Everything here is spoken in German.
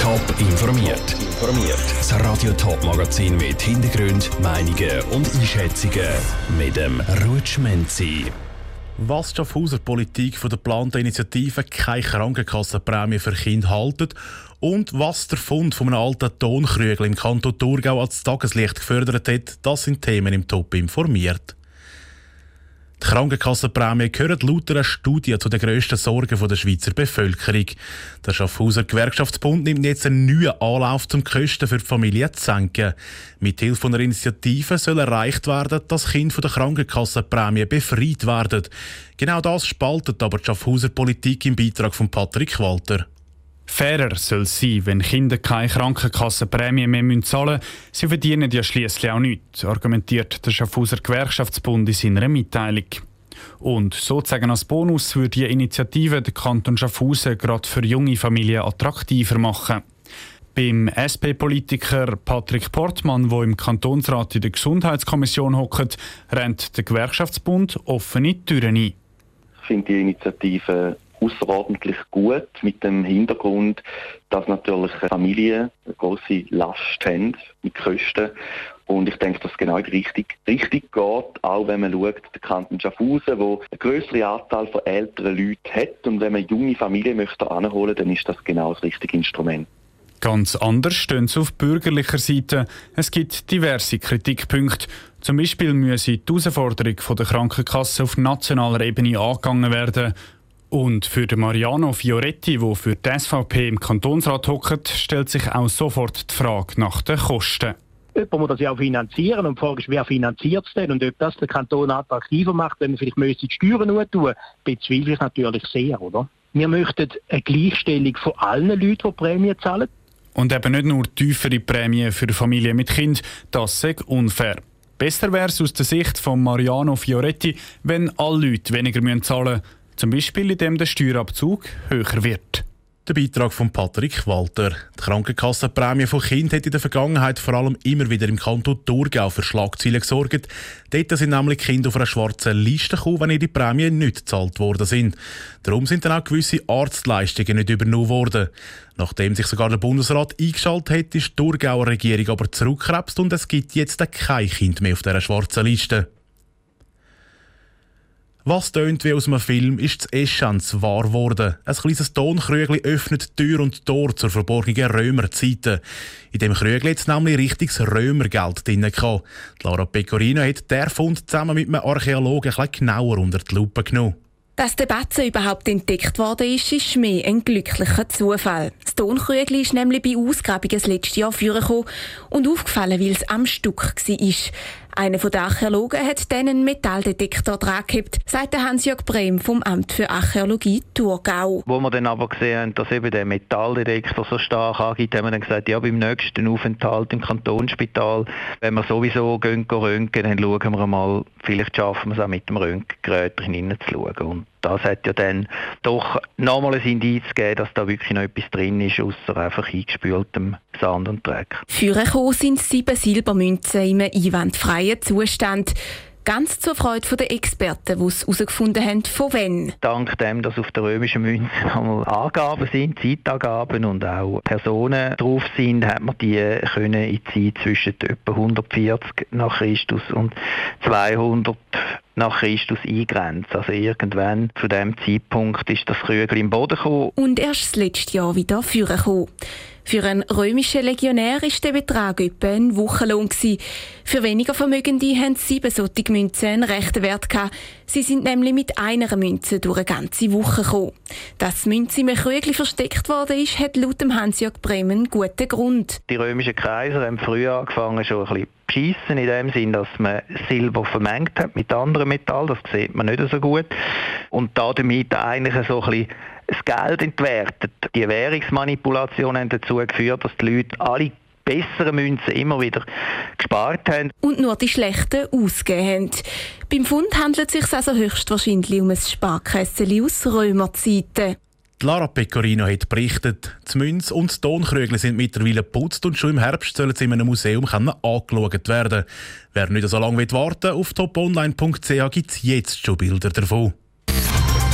Top informiert. Informiert. Das Radio Top Magazin mit Hintergrund, Meinungen und Einschätzungen mit dem Rutschmenzi. Was die Schaffhauser Politik von der geplanten Initiative keine Krankenkassenprämie für Kinder haltet und was der Fund von einem alten Tonkrügel im Kanton Thurgau als Tageslicht gefördert hat, das sind Themen im Top informiert. Die Krankenkassenprämie gehört laut einer Studie zu den grössten Sorgen der Schweizer Bevölkerung. Der Schaffhauser Gewerkschaftsbund nimmt jetzt einen neuen Anlauf, um die Kosten für die Familie zu senken. Mit Hilfe einer Initiative soll erreicht werden, dass Kinder von der Krankenkassenprämie befreit werden. Genau das spaltet aber die Schaffhauser Politik im Beitrag von Patrick Walter. Fairer soll es sein, wenn Kinder keine Krankenkassenprämie mehr zahlen müssen. Sie verdienen ja schließlich auch nichts, argumentiert der Schaffhauser Gewerkschaftsbund in seiner Mitteilung. Und sozusagen als Bonus würde die Initiative den Kanton Schaffhausen gerade für junge Familien attraktiver machen. Beim SP-Politiker Patrick Portmann, der im Kantonsrat in der Gesundheitskommission hockt, rennt der Gewerkschaftsbund offene Türen ein. Ich finde die Initiative außerordentlich gut mit dem Hintergrund, dass natürlich Familien eine große Last haben mit Kosten. Und ich denke, dass es genau Richtung, Richtung geht, auch wenn man schaut, der Kanton Schaffhausen, wo eine größere Anzahl von älteren Leuten hat. Und wenn man junge Familien möchte anholen, dann ist das genau das richtige Instrument. Ganz anders stehen sie auf bürgerlicher Seite. Es gibt diverse Kritikpunkte. Zum Beispiel müsse die Herausforderung der Krankenkasse auf nationaler Ebene angegangen werden. Und für Mariano Fioretti, der für die SVP im Kantonsrat hockt, stellt sich auch sofort die Frage nach den Kosten. Jemand muss das ja auch finanzieren und die Frage ist, wer finanziert es denn und ob das den Kanton attraktiver macht, wenn man vielleicht müsste die Steuern tun bezweifle ich natürlich sehr, oder? Wir möchten eine Gleichstellung von allen Leuten, die Prämien zahlen. Und eben nicht nur tiefere Prämien für Familien mit Kind, das ist unfair. Besser wäre es aus der Sicht von Mariano Fioretti, wenn alle Leute weniger zahlen müssen, zum Beispiel, indem der Steuerabzug höher wird. Der Beitrag von Patrick Walter. Die Krankenkassenprämie von Kindern hat in der Vergangenheit vor allem immer wieder im Kanton Thurgau für Schlagzeilen gesorgt. Dort sind nämlich Kinder auf einer schwarzen Liste gekommen, wenn ihre Prämien nicht gezahlt worden sind. Darum sind dann auch gewisse Arztleistungen nicht übernommen worden. Nachdem sich sogar der Bundesrat eingeschaltet hat, ist die Thurgauer Regierung aber zurückgekrebst und es gibt jetzt kein Kind mehr auf dieser schwarzen Liste. Was tönt wie aus einem Film, ist das Eschanz wahr geworden. Ein kleines Tonkrügel öffnet Tür und Tor zur verborgenen Römerzeiten. In dem Krügel hat nämlich richtiges Römergeld drin. Laura Pecorino hat der Fund zusammen mit einem Archäologen ein genauer unter die Lupe genommen. Dass der Batzen überhaupt entdeckt worden ist, ist mehr ein glücklicher Zufall. Das Tonkrügel ist nämlich bei Ausgrabungen das letzte Jahr vorgekommen und aufgefallen, weil es am Stück war. Einer der Archäologen hat dann einen Metalldetektor dran gehabt, sagt Hans-Jörg Brehm vom Amt für Archäologie Thurgau. Wo wir dann aber gesehen haben, dass eben der Metalldetektor so stark angeht, haben wir dann gesagt, ja, beim nächsten Aufenthalt im Kantonsspital, wenn wir sowieso gehen, gehen röntgen, dann schauen wir mal, vielleicht schaffen wir es auch mit dem Röntgengerät hineinzuschauen. Das hat ja dann doch nochmal ein Indiz gegeben, dass da wirklich noch etwas drin ist, außer einfach eingespültem Sand und Dreck. Vorgekommen sind sieben Silbermünzen im einwandfreien Zustand. Ganz zur Freude der Experten, die es herausgefunden haben, von wann. Dank dem, dass auf der römischen Münze Angaben sind, Zeitangaben und auch Personen drauf sind, hat man die können in die Zeit zwischen etwa 140 nach Christus und 200 nach Christus eingrenzt. Also irgendwann zu dem Zeitpunkt ist das Krügel im Boden gekommen. Und erst das letzte Jahr wieder vorgekommen. Für einen römischen Legionär war der Betrag etwa ein Wochenlohn. Für weniger Vermögende haben sieben solche Münzen einen rechten Wert gehabt. Sie sind nämlich mit einer Münze durch eine ganze Woche gekommen. Dass die Münze im Krügel versteckt worden ist, hat laut Hans-Jörg Bremen einen guten Grund. Die römischen Kaiser haben früher angefangen, schon ein bisschen beschissen in dem Sinn, dass man Silber vermengt hat mit anderen Metallen. Das sieht man nicht so gut. Und damit eigentlich so ein bisschen das Geld entwertet. Die Währungsmanipulationen haben dazu geführt, dass die Leute alle bessere Münzen immer wieder gespart haben. Und nur die schlechten ausgegeben haben. Beim Fund handelt es sich also höchstwahrscheinlich um ein Sparkessel aus Römerzeiten. Lara Pecorino hat berichtet, die Münz und die Tonkrügel sind mittlerweile geputzt und schon im Herbst sollen sie in einem Museum angeschaut werden. Wer nicht so lange warten will, auf toponline.ch gibt es jetzt schon Bilder davon.